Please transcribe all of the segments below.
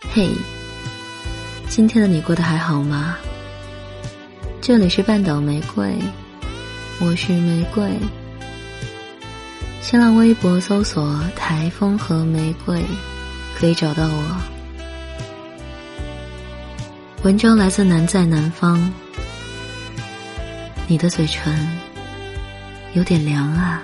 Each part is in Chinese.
嘿，今天的你过得还好吗？这里是半岛玫瑰，我是玫瑰。新浪微博搜索“台风和玫瑰”，可以找到我。文章来自南在南方，你的嘴唇有点凉啊。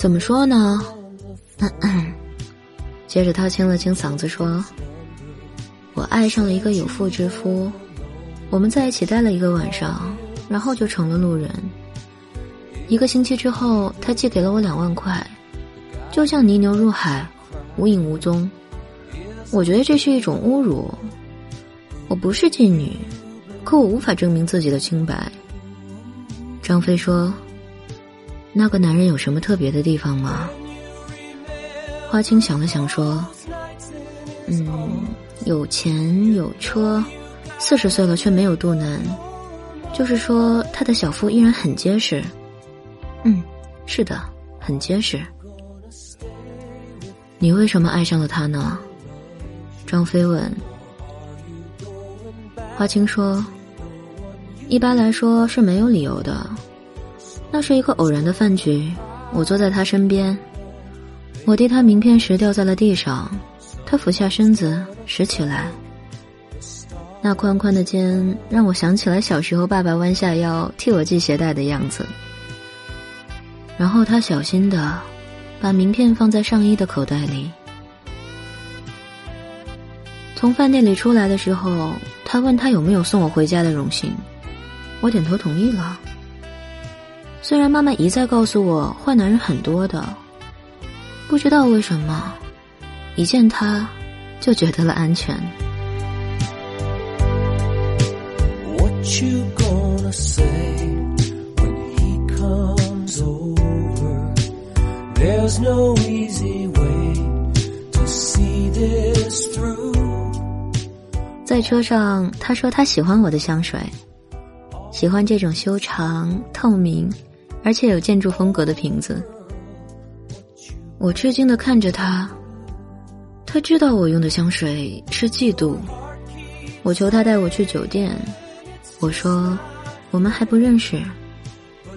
怎么说呢？ 接着他清了清嗓子说：“我爱上了一个有妇之夫，我们在一起待了一个晚上，然后就成了路人。一个星期之后，他寄给了我两万块，就像泥牛入海，无影无踪。我觉得这是一种侮辱。我不是妓女，可我无法证明自己的清白。”张飞说。那个男人有什么特别的地方吗？花青想了想说：“嗯，有钱有车，四十岁了却没有肚腩，就是说他的小腹依然很结实。嗯，是的，很结实。你为什么爱上了他呢？”张飞问。花青说：“一般来说是没有理由的。”那是一个偶然的饭局，我坐在他身边，我递他名片时掉在了地上，他俯下身子拾起来。那宽宽的肩让我想起来小时候爸爸弯下腰替我系鞋带的样子。然后他小心的把名片放在上衣的口袋里。从饭店里出来的时候，他问他有没有送我回家的荣幸，我点头同意了。虽然妈妈一再告诉我坏男人很多的，不知道为什么，一见他就觉得了安全。在车上，他说他喜欢我的香水，喜欢这种修长透明。而且有建筑风格的瓶子，我吃惊的看着他。他知道我用的香水是嫉妒。我求他带我去酒店，我说我们还不认识，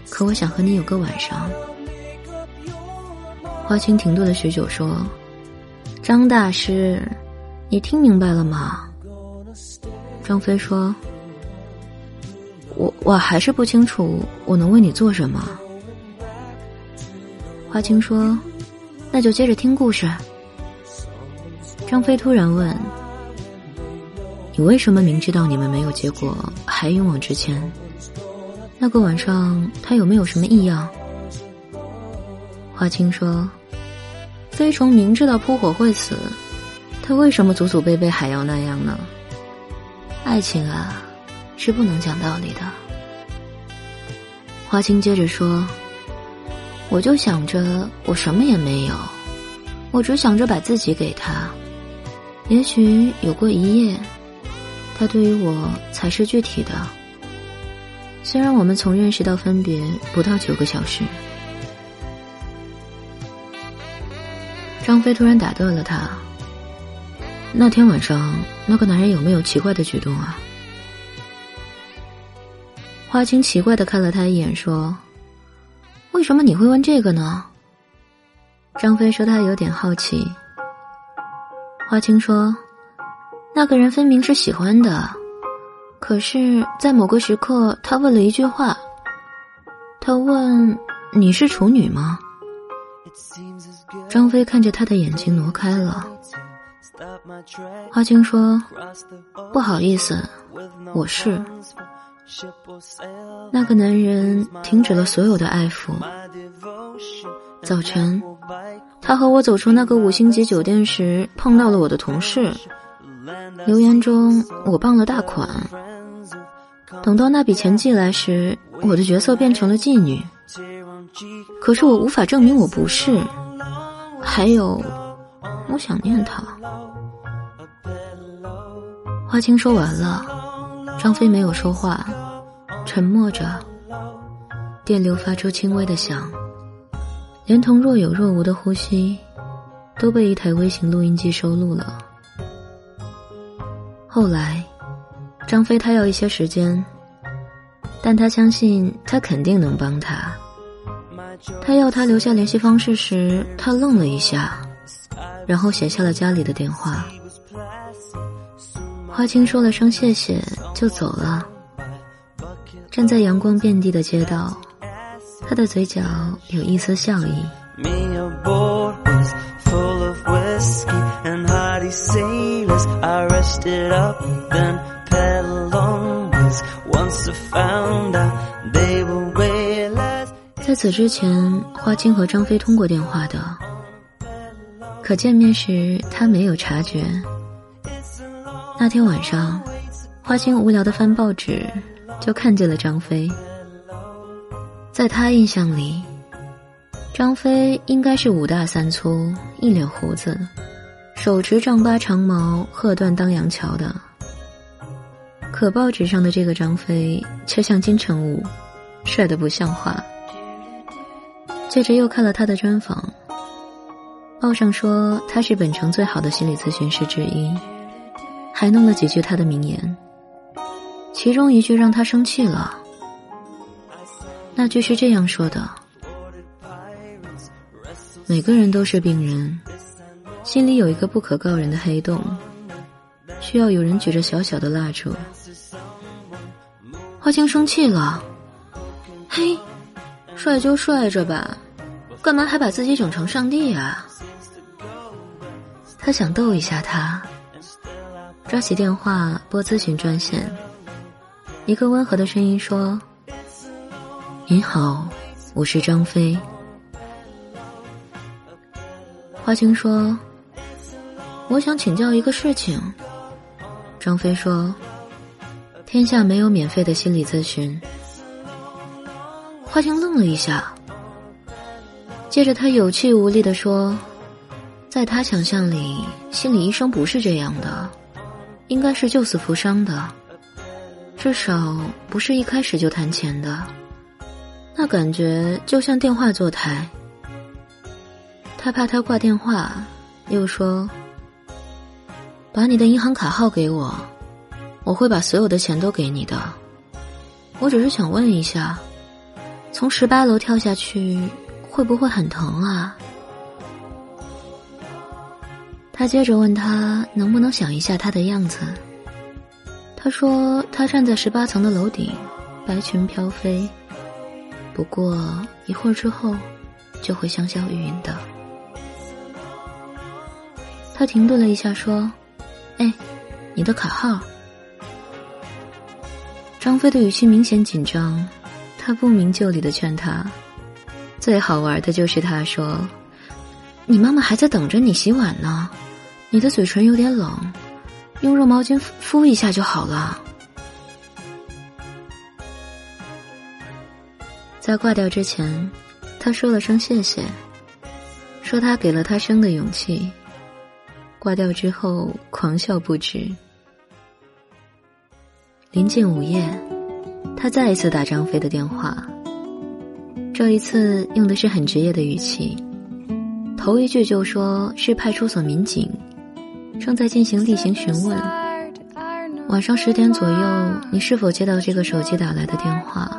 可我想和你有个晚上。花青停顿了许久，说：“张大师，你听明白了吗？”张飞说。我我还是不清楚我能为你做什么。花青说：“那就接着听故事。”张飞突然问：“你为什么明知道你们没有结果，还勇往直前？那个晚上他有没有什么异样？”花青说：“飞虫明知道扑火会死，他为什么祖祖辈辈还要那样呢？爱情啊！”是不能讲道理的。花青接着说：“我就想着我什么也没有，我只想着把自己给他。也许有过一夜，他对于我才是具体的。虽然我们从认识到分别不到九个小时。”张飞突然打断了他：“那天晚上那个男人有没有奇怪的举动啊？”花青奇怪的看了他一眼，说：“为什么你会问这个呢？”张飞说：“他有点好奇。”花青说：“那个人分明是喜欢的，可是，在某个时刻，他问了一句话。他问：‘你是处女吗？’”张飞看着他的眼睛挪开了。花青说：“不好意思，我是。”那个男人停止了所有的爱抚。早晨，他和我走出那个五星级酒店时，碰到了我的同事。留言中，我傍了大款。等到那笔钱寄来时，我的角色变成了妓女。可是我无法证明我不是。还有，我想念他。花青说完了，张飞没有说话，沉默着。电流发出轻微的响，连同若有若无的呼吸，都被一台微型录音机收录了。后来，张飞他要一些时间，但他相信他肯定能帮他。他要他留下联系方式时，他愣了一下，然后写下了家里的电话。花青说了声谢谢，就走了。站在阳光遍地的街道，他的嘴角有一丝笑意。在此之前，花青和张飞通过电话的，可见面时他没有察觉。那天晚上，花青无聊的翻报纸，就看见了张飞。在他印象里，张飞应该是五大三粗、一脸胡子、手持丈八长矛、鹤断当阳桥的。可报纸上的这个张飞却像金城武，帅的不像话。接着又看了他的专访，报上说他是本城最好的心理咨询师之一。还弄了几句他的名言，其中一句让他生气了。那句是这样说的：“每个人都是病人，心里有一个不可告人的黑洞，需要有人举着小小的蜡烛。”花青生气了，嘿，帅就帅着吧，干嘛还把自己整成上帝啊？他想逗一下他。抓起电话拨咨询专线，一个温和的声音说：“您好，我是张飞。”花青说：“我想请教一个事情。”张飞说：“天下没有免费的心理咨询。”花青愣了一下，接着他有气无力的说：“在他想象里，心理医生不是这样的。”应该是救死扶伤的，至少不是一开始就谈钱的。那感觉就像电话坐台。他怕他挂电话，又说：“把你的银行卡号给我，我会把所有的钱都给你的。我只是想问一下，从十八楼跳下去会不会很疼啊？”他接着问他能不能想一下他的样子。他说他站在十八层的楼顶，白裙飘飞，不过一会儿之后就会香消玉殒的。他停顿了一下，说：“哎，你的卡号。”张飞的语气明显紧张，他不明就里的劝他。最好玩的就是他说：“你妈妈还在等着你洗碗呢。”你的嘴唇有点冷，用热毛巾敷一下就好了。在挂掉之前，他说了声谢谢，说他给了他生的勇气。挂掉之后，狂笑不止。临近午夜，他再一次打张飞的电话，这一次用的是很职业的语气，头一句就说是派出所民警。正在进行例行询问。晚上十点左右，你是否接到这个手机打来的电话？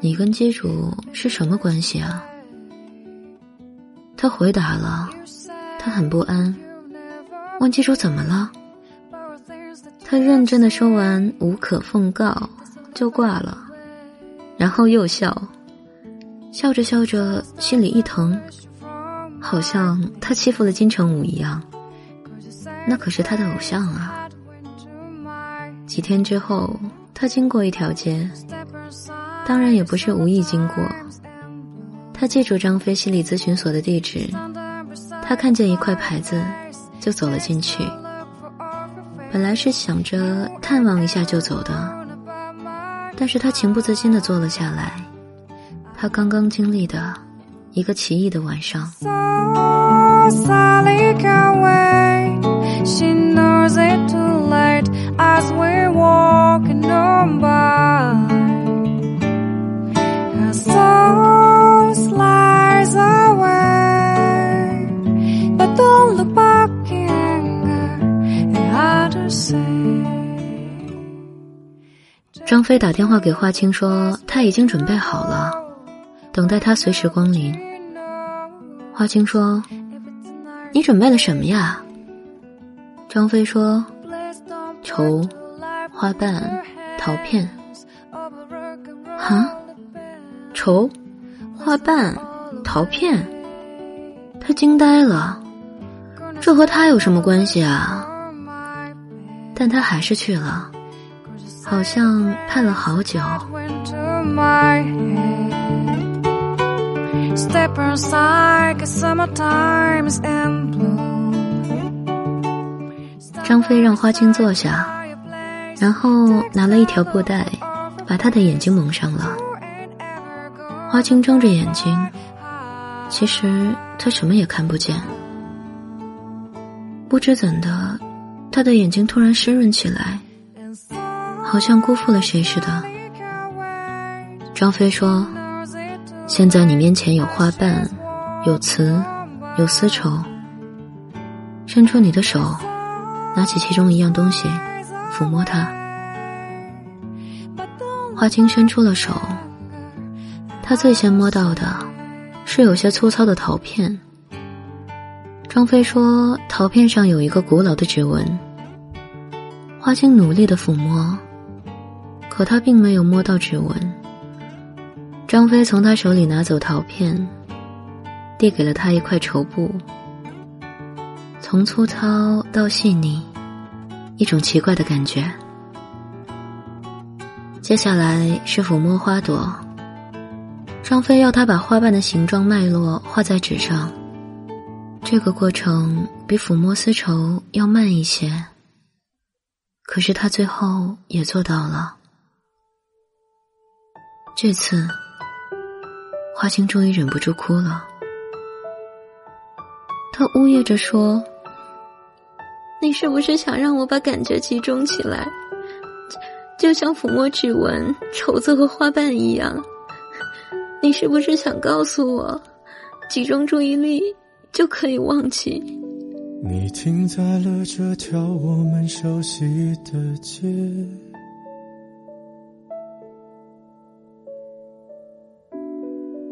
你跟机主是什么关系啊？他回答了，他很不安，问机主怎么了。他认真的说完“无可奉告”，就挂了，然后又笑，笑着笑着心里一疼，好像他欺负了金城武一样。那可是他的偶像啊！几天之后，他经过一条街，当然也不是无意经过。他记住张飞心理咨询所的地址，他看见一块牌子，就走了进去。本来是想着探望一下就走的，但是他情不自禁地坐了下来。他刚刚经历的一个奇异的晚上。张飞打电话给花青说他已经准备好了，等待他随时光临。花青说：“你准备了什么呀？”张飞说：“绸、花瓣、陶片。”啊，绸、花瓣、陶片，他惊呆了，这和他有什么关系啊？但他还是去了。好像盼了好久。张飞让花青坐下，然后拿了一条布袋，把他的眼睛蒙上了。花青睁着眼睛，其实他什么也看不见。不知怎的，他的眼睛突然湿润起来。好像辜负了谁似的。张飞说：“现在你面前有花瓣，有瓷，有丝绸。伸出你的手，拿起其中一样东西，抚摸它。”花青伸出了手，他最先摸到的是有些粗糙的陶片。张飞说：“陶片上有一个古老的指纹。”花青努力的抚摸。可他并没有摸到指纹。张飞从他手里拿走陶片，递给了他一块绸布。从粗糙到细腻，一种奇怪的感觉。接下来是抚摸花朵。张飞要他把花瓣的形状脉络画在纸上，这个过程比抚摸丝绸要慢一些。可是他最后也做到了。这次，花青终于忍不住哭了。他呜咽着说：“你是不是想让我把感觉集中起来，就像抚摸指纹、绸子和花瓣一样？你是不是想告诉我，集中注意力就可以忘记？”你停在了这条我们熟悉的街。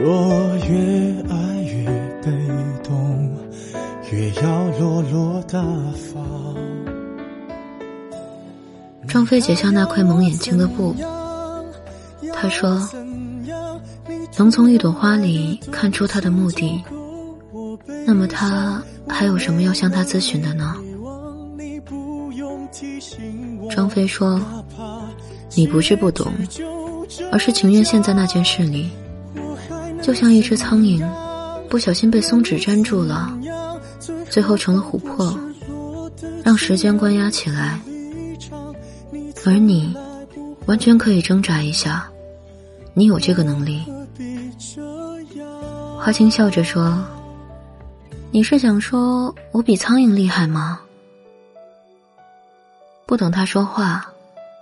若越爱越被动，越要落落大方。张飞解下那块蒙眼睛的布，他说：“能从一朵花里看出他的目的，那么他还有什么要向他咨询的呢？”张飞说：“你不是不懂，而是情愿陷在那件事里。”就像一只苍蝇，不小心被松脂粘住了，最后成了琥珀，让时间关押起来。而你，完全可以挣扎一下，你有这个能力。花青笑着说：“你是想说我比苍蝇厉害吗？”不等他说话，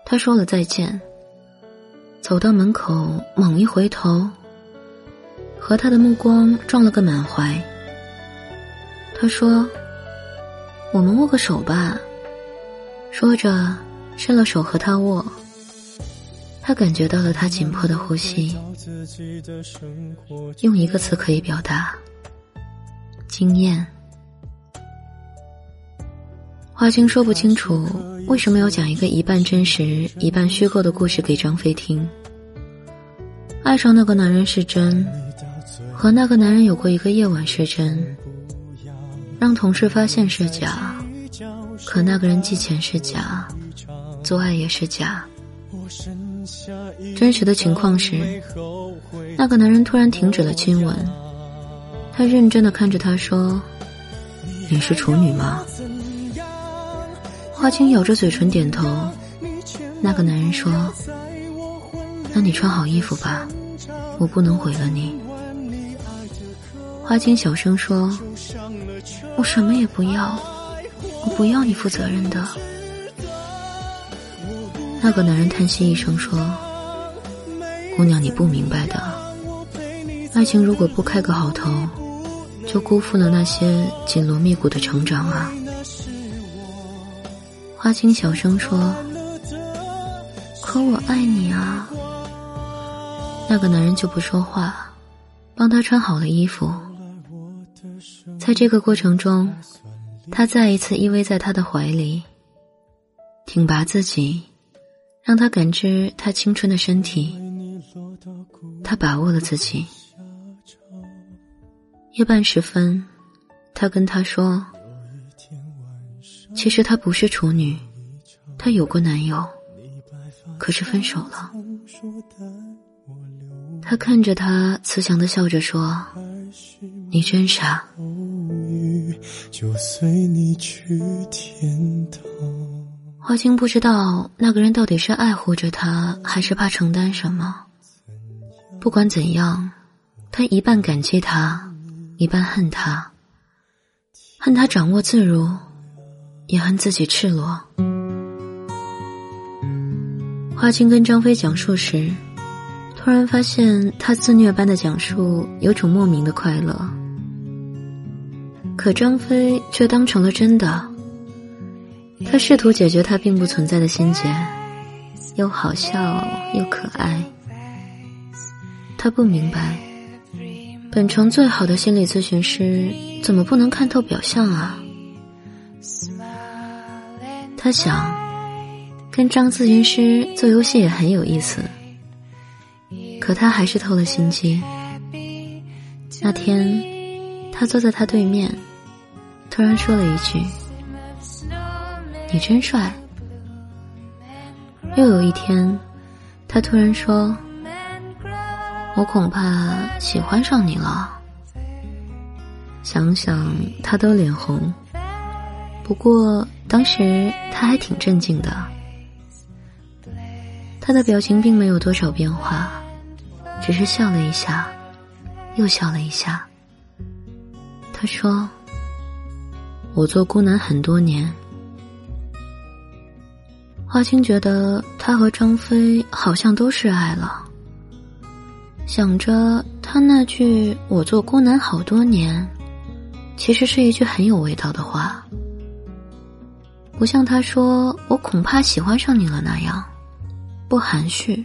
他说了再见，走到门口，猛一回头，和他的目光撞了个满怀。他说：“我们握个手吧。”说着，伸了手和他握。他感觉到了他紧迫的呼吸，用一个词可以表达：惊艳。花青说不清楚为什么要讲一个一半真实、一半虚构的故事给张飞听。爱上那个男人是真，和那个男人有过一个夜晚是真，让同事发现是假。可那个人寄钱是假，做爱也是假。真实的情况是，那个男人突然停止了亲吻，他认真的看着他说：“你是处女吗？”花青咬着嘴唇点头。那个男人说：“那你穿好衣服吧，我不能毁了你。”花青小声说：“我什么也不要。”我不要你负责任的。那个男人叹息一声说：“姑娘，你不明白的，爱情如果不开个好头，就辜负了那些紧锣密鼓的成长啊。”花青小声说：“可我爱你啊。”那个男人就不说话，帮他穿好了衣服。在这个过程中。他再一次依偎在他的怀里，挺拔自己，让他感知他青春的身体。他把握了自己。夜半时分，他跟他说：“其实她不是处女，她有过男友，可是分手了。”他看着他，慈祥的笑着说：“你真傻。”就随你去天堂。花青不知道那个人到底是爱护着他，还是怕承担什么。不管怎样，他一半感激他，一半恨他。恨他掌握自如，也恨自己赤裸。花青跟张飞讲述时，突然发现他自虐般的讲述有种莫名的快乐。可张飞却当成了真的。他试图解决他并不存在的心结，又好笑又可爱。他不明白，本城最好的心理咨询师怎么不能看透表象啊？他想，跟张咨询师做游戏也很有意思。可他还是透了心机。那天，他坐在他对面。突然说了一句：“你真帅。”又有一天，他突然说：“我恐怕喜欢上你了。”想想他都脸红。不过当时他还挺镇静的，他的表情并没有多少变化，只是笑了一下，又笑了一下。他说。我做孤男很多年，花青觉得他和张飞好像都是爱了。想着他那句“我做孤男好多年”，其实是一句很有味道的话，不像他说“我恐怕喜欢上你了”那样不含蓄。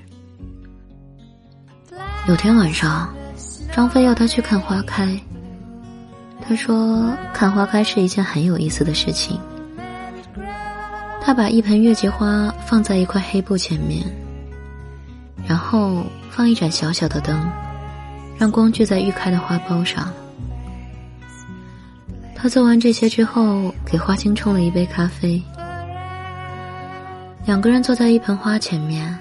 有天晚上，张飞要他去看花开。他说：“看花开是一件很有意思的事情。”他把一盆月季花放在一块黑布前面，然后放一盏小小的灯，让光聚在欲开的花苞上。他做完这些之后，给花青冲了一杯咖啡。两个人坐在一盆花前面，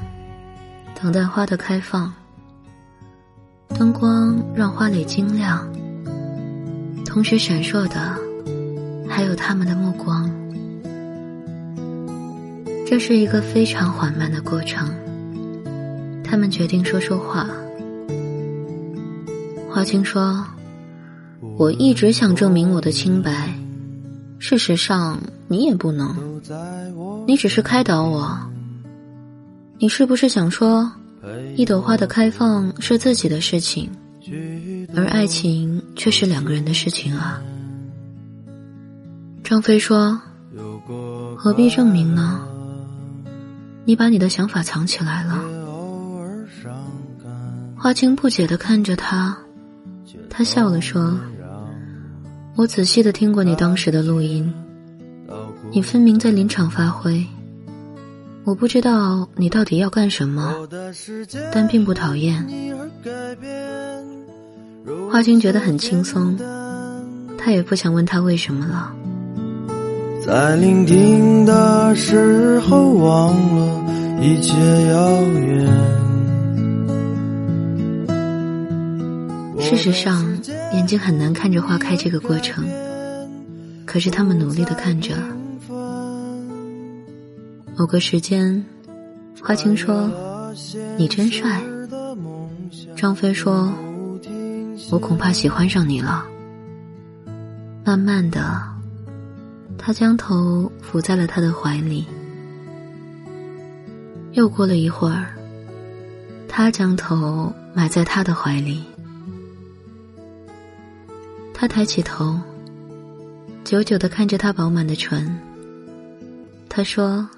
等待花的开放。灯光让花蕾晶亮。同时闪烁的，还有他们的目光。这是一个非常缓慢的过程。他们决定说说话。花青说：“我一直想证明我的清白，事实上你也不能。你只是开导我。你是不是想说，一朵花的开放是自己的事情，而爱情却是两个人的事情啊？”张飞说：“何必证明呢？你把你的想法藏起来了。”花青不解的看着他，他笑了说：“我仔细的听过你当时的录音，你分明在临场发挥。我不知道你到底要干什么，但并不讨厌。”花青觉得很轻松，他也不想问他为什么了。在聆听的时候，忘了一切遥远。事实上，眼睛很难看着花开这个过程，可是他们努力的看着。某个时间，花青说：“你真帅。”张飞说：“我恐怕喜欢上你了。”慢慢的，他将头伏在了他的怀里。又过了一会儿，他将头埋在他的怀里。他抬起头，久久的看着他饱满的唇。他说：“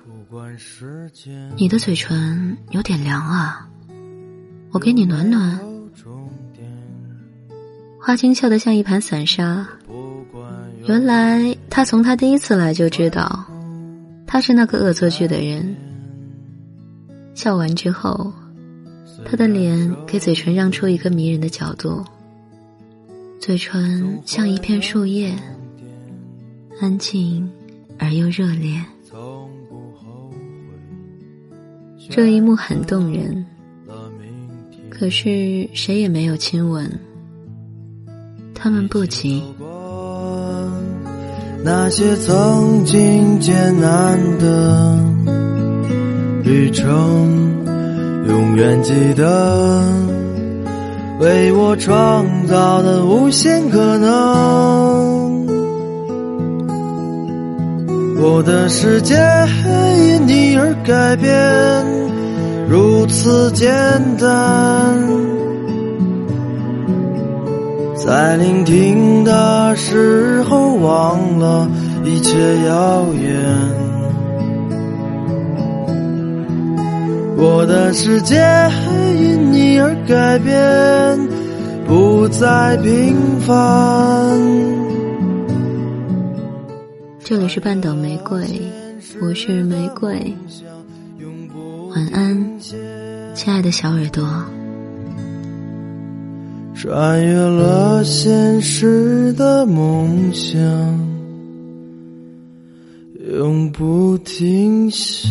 你的嘴唇有点凉啊，我给你暖暖。”花青笑得像一盘散沙。原来他从他第一次来就知道，他是那个恶作剧的人。笑完之后，他的脸给嘴唇让出一个迷人的角度。嘴唇像一片树叶，安静而又热烈。这一幕很动人，可是谁也没有亲吻。他们不急。那些曾经艰难的旅程，永远记得。为我创造的无限可能，我的世界因你而改变，如此简单。在聆听的时候，忘了一切遥远。我的世界因你而改变，不再平凡。这里是半岛玫瑰，我是玫瑰。晚安，亲爱的小耳朵。穿越了现实的梦想，永不停歇。